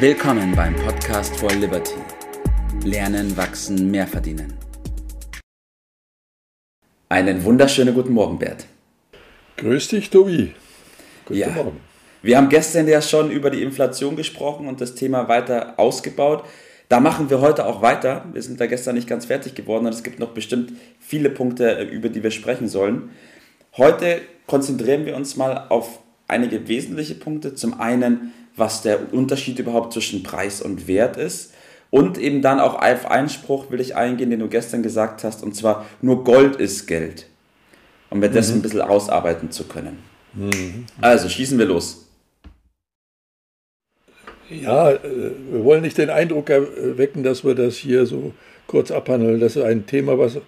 Willkommen beim Podcast for Liberty. Lernen, wachsen, mehr verdienen. Einen wunderschönen guten Morgen, Bert. Grüß dich, Tobi. Guten ja. Morgen. Wir haben gestern ja schon über die Inflation gesprochen und das Thema weiter ausgebaut. Da machen wir heute auch weiter. Wir sind da gestern nicht ganz fertig geworden und es gibt noch bestimmt viele Punkte, über die wir sprechen sollen. Heute konzentrieren wir uns mal auf einige wesentliche Punkte. Zum einen, was der Unterschied überhaupt zwischen Preis und Wert ist. Und eben dann auch auf einen Spruch will ich eingehen, den du gestern gesagt hast, und zwar nur Gold ist Geld. Um mir das mhm. ein bisschen ausarbeiten zu können. Mhm. Also schießen wir los. Ja, äh, wir wollen nicht den Eindruck erwecken, dass wir das hier so kurz abhandeln. Das ist ein Thema, was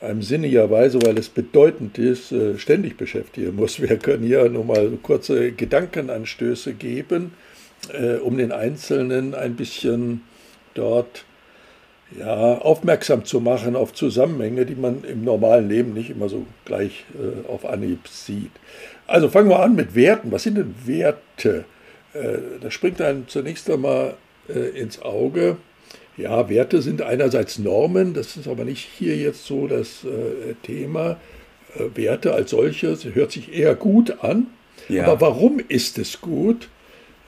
einem sinnigerweise, weil es bedeutend ist, äh, ständig beschäftigen muss. Wir können hier nur mal kurze Gedankenanstöße geben, äh, um den Einzelnen ein bisschen dort ja, aufmerksam zu machen auf Zusammenhänge, die man im normalen Leben nicht immer so gleich äh, auf Anhieb sieht. Also fangen wir an mit Werten. Was sind denn Werte? Äh, da springt einem zunächst einmal äh, ins Auge, ja, Werte sind einerseits Normen, das ist aber nicht hier jetzt so das äh, Thema. Äh, Werte als solches hört sich eher gut an. Ja. Aber warum ist es gut?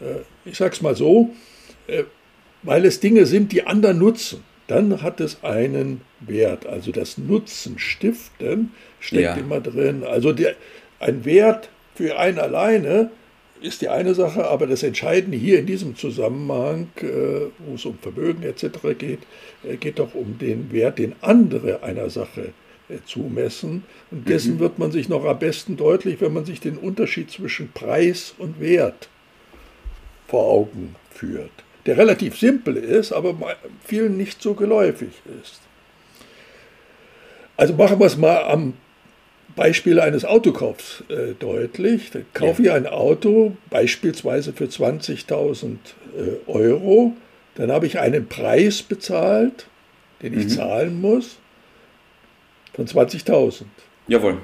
Äh, ich sage es mal so, äh, weil es Dinge sind, die anderen nutzen. Dann hat es einen Wert. Also das Nutzen stiften steckt ja. immer drin. Also der, ein Wert für einen alleine ist die eine Sache, aber das Entscheidende hier in diesem Zusammenhang, äh, wo es um Vermögen etc. geht, geht doch um den Wert, den andere einer Sache zumessen. Und dessen mhm. wird man sich noch am besten deutlich, wenn man sich den Unterschied zwischen Preis und Wert vor Augen führt, der relativ simpel ist, aber vielen nicht so geläufig ist. Also machen wir es mal am Beispiel eines Autokaufs äh, deutlich. Da kaufe ja. ich ein Auto beispielsweise für 20.000 äh, Euro. Dann habe ich einen Preis bezahlt, den ich mhm. zahlen muss, von 20.000. Jawohl.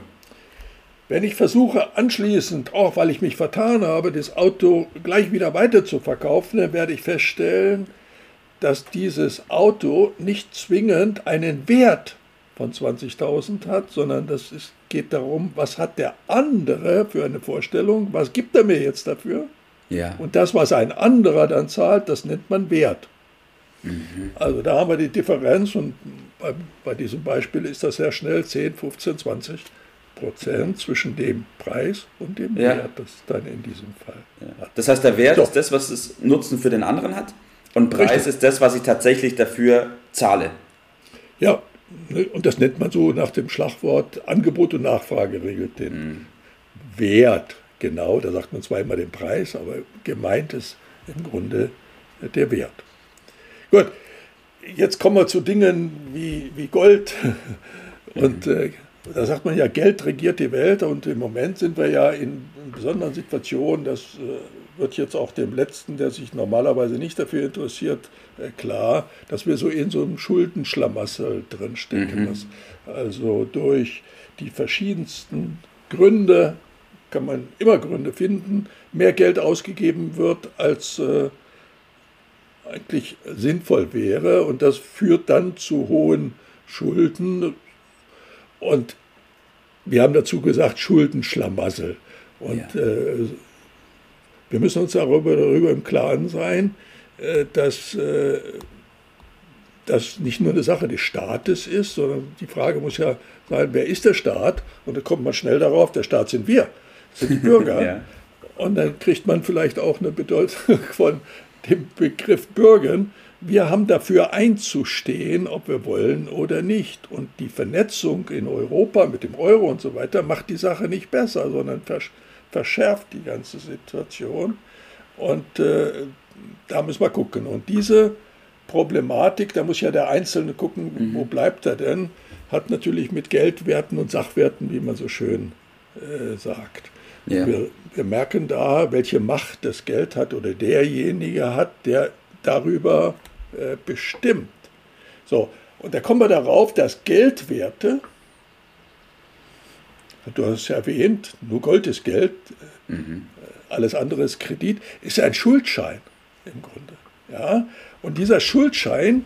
Wenn ich versuche anschließend, auch weil ich mich vertan habe, das Auto gleich wieder weiter zu verkaufen, dann werde ich feststellen, dass dieses Auto nicht zwingend einen Wert von 20.000 hat, sondern das ist, geht darum, was hat der andere für eine Vorstellung, was gibt er mir jetzt dafür? Ja. Und das, was ein anderer dann zahlt, das nennt man Wert. Mhm. Also da haben wir die Differenz und bei, bei, diesem Beispiel ist das sehr schnell 10, 15, 20 Prozent zwischen dem Preis und dem ja. Wert, das dann in diesem Fall. Ja. Das heißt, der Wert so. ist das, was es Nutzen für den anderen hat und Preis Richtig. ist das, was ich tatsächlich dafür zahle. Ja, Ne, und das nennt man so nach dem Schlagwort Angebot und Nachfrage regelt den mhm. Wert. Genau, da sagt man zwar immer den Preis, aber gemeint ist im Grunde der Wert. Gut, jetzt kommen wir zu Dingen wie, wie Gold. Und äh, da sagt man ja, Geld regiert die Welt und im Moment sind wir ja in besonderen Situationen, das äh, wird jetzt auch dem Letzten, der sich normalerweise nicht dafür interessiert, äh, klar, dass wir so in so einem Schuldenschlamassel drinstecken. Mhm. also durch die verschiedensten Gründe, kann man immer Gründe finden, mehr Geld ausgegeben wird, als äh, eigentlich sinnvoll wäre. Und das führt dann zu hohen Schulden. Und wir haben dazu gesagt, Schuldenschlamassel. Und ja. äh, wir müssen uns darüber, darüber im Klaren sein, äh, dass äh, das nicht nur eine Sache des Staates ist, sondern die Frage muss ja sein, wer ist der Staat? Und da kommt man schnell darauf, der Staat sind wir, sind die Bürger. ja. Und dann kriegt man vielleicht auch eine Bedeutung von dem Begriff Bürgern. Wir haben dafür einzustehen, ob wir wollen oder nicht. Und die Vernetzung in Europa mit dem Euro und so weiter macht die Sache nicht besser, sondern versch verschärft die ganze Situation. Und äh, da müssen wir gucken. Und diese Problematik, da muss ja der Einzelne gucken, mhm. wo bleibt er denn, hat natürlich mit Geldwerten und Sachwerten, wie man so schön äh, sagt. Ja. Wir, wir, merken da, welche Macht das Geld hat oder derjenige hat, der darüber äh, bestimmt. So, und da kommen wir darauf, dass Geldwerte, du hast es ja erwähnt, nur Gold ist Geld, mhm. alles andere ist Kredit, ist ein Schuldschein im Grunde. Ja? Und dieser Schuldschein,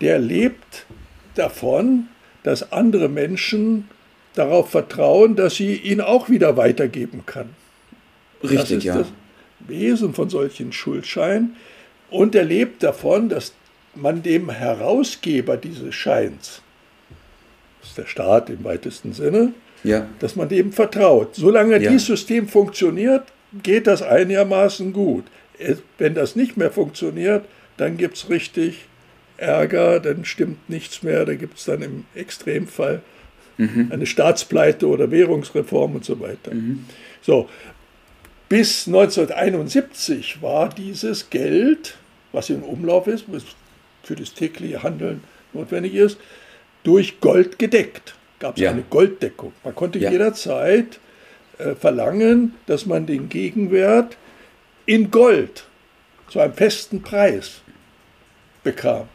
der lebt davon, dass andere Menschen darauf vertrauen, dass sie ihn auch wieder weitergeben kann. Richtig, das ist ja. das Wesen von solchen Schuldscheinen. Und er lebt davon, dass man dem Herausgeber dieses Scheins, das ist der Staat im weitesten Sinne, ja. dass man dem vertraut. Solange ja. dieses System funktioniert, geht das einigermaßen gut. Wenn das nicht mehr funktioniert, dann gibt es richtig Ärger, dann stimmt nichts mehr, da gibt es dann im Extremfall mhm. eine Staatspleite oder Währungsreform und so weiter. Mhm. So, bis 1971 war dieses Geld, was im Umlauf ist, was für das tägliche Handeln notwendig ist, durch Gold gedeckt. Gab es ja. eine Golddeckung. Man konnte ja. jederzeit äh, verlangen, dass man den Gegenwert in Gold zu einem festen Preis bekam.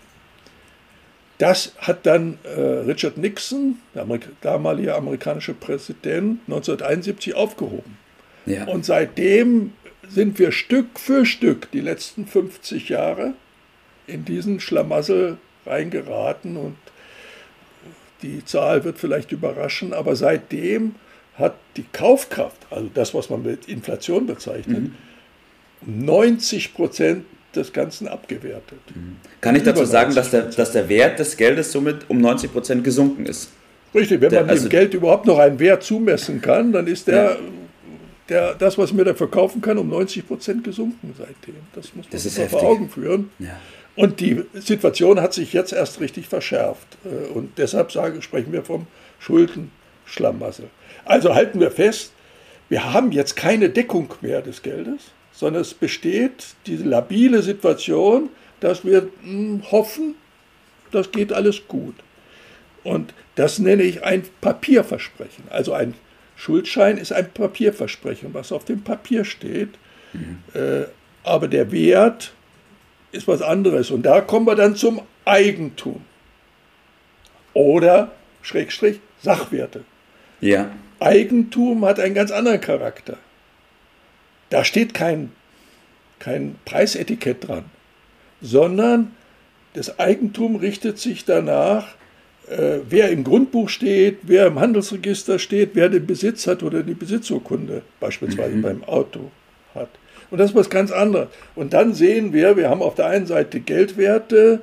Das hat dann äh, Richard Nixon, der Amerik damalige amerikanische Präsident, 1971 aufgehoben. Ja. Und seitdem sind wir Stück für Stück die letzten 50 Jahre in diesen Schlamassel reingeraten und die Zahl wird vielleicht überraschen, aber seitdem hat die Kaufkraft, also das, was man mit Inflation bezeichnet, mhm. 90 Prozent des Ganzen abgewertet. Mhm. Kann ich dazu sagen, dass der, dass der Wert des Geldes somit um 90 Prozent gesunken ist? Richtig, wenn der, man also dem Geld überhaupt noch einen Wert zumessen kann, dann ist der, ja. Der das, was man dafür kaufen kann, um 90 Prozent gesunken seitdem. Das muss man sich mal vor Augen führen. Ja. Und die Situation hat sich jetzt erst richtig verschärft. Äh, und deshalb sage, sprechen wir vom Schuldenschlamassel. Also halten wir fest, wir haben jetzt keine Deckung mehr des Geldes sondern es besteht diese labile Situation, dass wir hm, hoffen, das geht alles gut. Und das nenne ich ein Papierversprechen. Also ein Schuldschein ist ein Papierversprechen, was auf dem Papier steht. Mhm. Äh, aber der Wert ist was anderes. Und da kommen wir dann zum Eigentum. Oder Schrägstrich Sachwerte. Ja. Eigentum hat einen ganz anderen Charakter. Da steht kein, kein Preisetikett dran, sondern das Eigentum richtet sich danach, äh, wer im Grundbuch steht, wer im Handelsregister steht, wer den Besitz hat oder die Besitzurkunde beispielsweise mhm. beim Auto hat. Und das ist was ganz anderes. Und dann sehen wir, wir haben auf der einen Seite Geldwerte,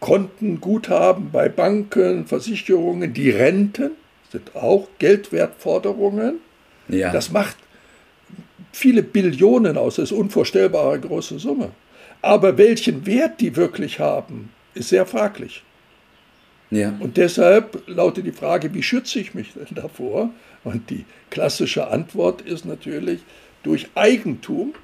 Konten, Guthaben bei Banken, Versicherungen, die Renten sind auch Geldwertforderungen. Ja. Das macht viele Billionen aus, das ist unvorstellbare große Summe. Aber welchen Wert die wirklich haben, ist sehr fraglich. Ja. Und deshalb lautet die Frage, wie schütze ich mich denn davor? Und die klassische Antwort ist natürlich durch Eigentum.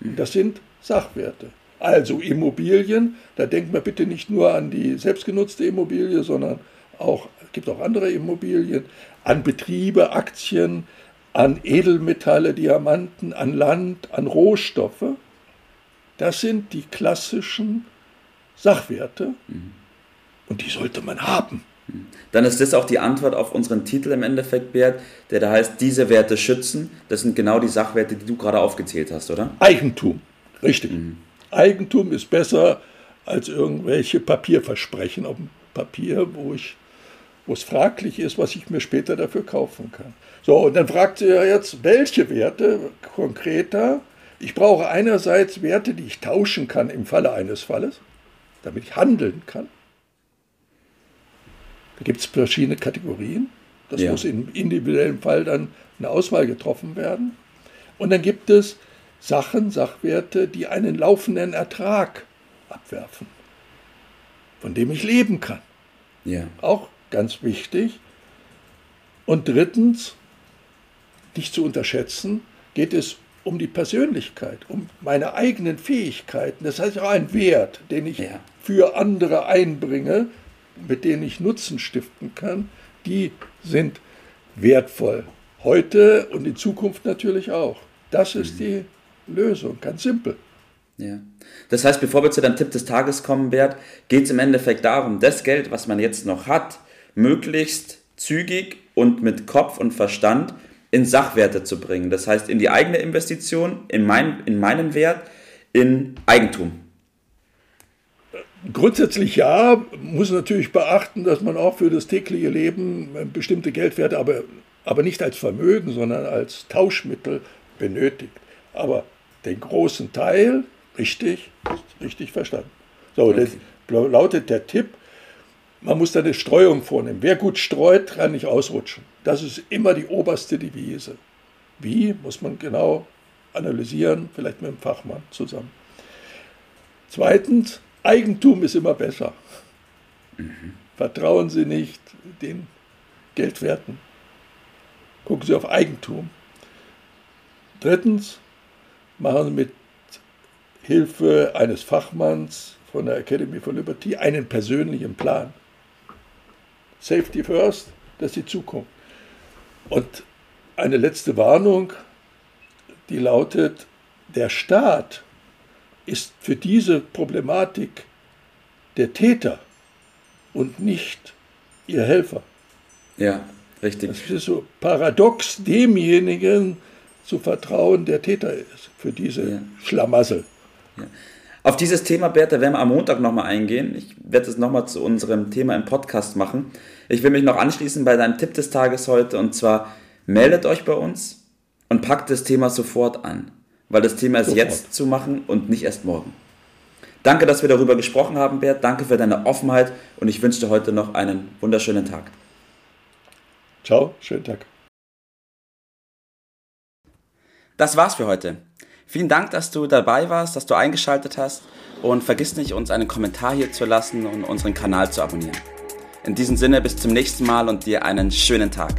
Das sind Sachwerte. Also Immobilien, da denkt man bitte nicht nur an die selbstgenutzte Immobilie, sondern auch, es gibt auch andere Immobilien, an Betriebe, Aktien, an Edelmetalle, Diamanten, an Land, an Rohstoffe. Das sind die klassischen Sachwerte und die sollte man haben. Dann ist das auch die Antwort auf unseren Titel im Endeffekt, Bert, der da heißt, diese Werte schützen. Das sind genau die Sachwerte, die du gerade aufgezählt hast, oder? Eigentum, richtig. Mhm. Eigentum ist besser als irgendwelche Papierversprechen auf dem Papier, wo ich wo es fraglich ist, was ich mir später dafür kaufen kann. So, und dann fragt sie ja jetzt, welche Werte konkreter? Ich brauche einerseits Werte, die ich tauschen kann im Falle eines Falles, damit ich handeln kann. Da gibt es verschiedene Kategorien. Das ja. muss im individuellen Fall dann eine Auswahl getroffen werden. Und dann gibt es Sachen, Sachwerte, die einen laufenden Ertrag abwerfen, von dem ich leben kann. Ja. Auch ganz wichtig. Und drittens, nicht zu unterschätzen, geht es um die Persönlichkeit, um meine eigenen Fähigkeiten. Das heißt auch ein Wert, den ich ja. für andere einbringe, mit denen ich Nutzen stiften kann, die sind wertvoll. Heute und in Zukunft natürlich auch. Das ist mhm. die Lösung, ganz simpel. Ja. Das heißt, bevor wir zu deinem Tipp des Tages kommen, Bert, geht es im Endeffekt darum, das Geld, was man jetzt noch hat, möglichst zügig und mit Kopf und Verstand in Sachwerte zu bringen. Das heißt, in die eigene Investition, in, mein, in meinen Wert, in Eigentum. Grundsätzlich ja, muss natürlich beachten, dass man auch für das tägliche Leben bestimmte Geldwerte, aber, aber nicht als Vermögen, sondern als Tauschmittel benötigt. Aber den großen Teil, richtig, richtig verstanden. So, okay. das lautet der Tipp, man muss da eine Streuung vornehmen. Wer gut streut, kann nicht ausrutschen. Das ist immer die oberste Devise. Wie, muss man genau analysieren, vielleicht mit dem Fachmann zusammen. Zweitens, Eigentum ist immer besser. Mhm. Vertrauen Sie nicht den Geldwerten. Gucken Sie auf Eigentum. Drittens, machen Sie mit Hilfe eines Fachmanns von der Academy for Liberty einen persönlichen Plan. Safety first, das ist die Zukunft. Und eine letzte Warnung, die lautet, der Staat ist für diese Problematik der Täter und nicht ihr Helfer. Ja, richtig. Das ist so paradox, demjenigen zu vertrauen, der Täter ist für diese ja. Schlamassel. Ja. Auf dieses Thema, Bert, da werden wir am Montag nochmal eingehen. Ich werde es nochmal zu unserem Thema im Podcast machen. Ich will mich noch anschließen bei deinem Tipp des Tages heute und zwar meldet euch bei uns und packt das Thema sofort an, weil das Thema ist sofort. jetzt zu machen und nicht erst morgen. Danke, dass wir darüber gesprochen haben, Bert. Danke für deine Offenheit und ich wünsche dir heute noch einen wunderschönen Tag. Ciao, schönen Tag. Das war's für heute. Vielen Dank, dass du dabei warst, dass du eingeschaltet hast und vergiss nicht, uns einen Kommentar hier zu lassen und unseren Kanal zu abonnieren. In diesem Sinne bis zum nächsten Mal und dir einen schönen Tag.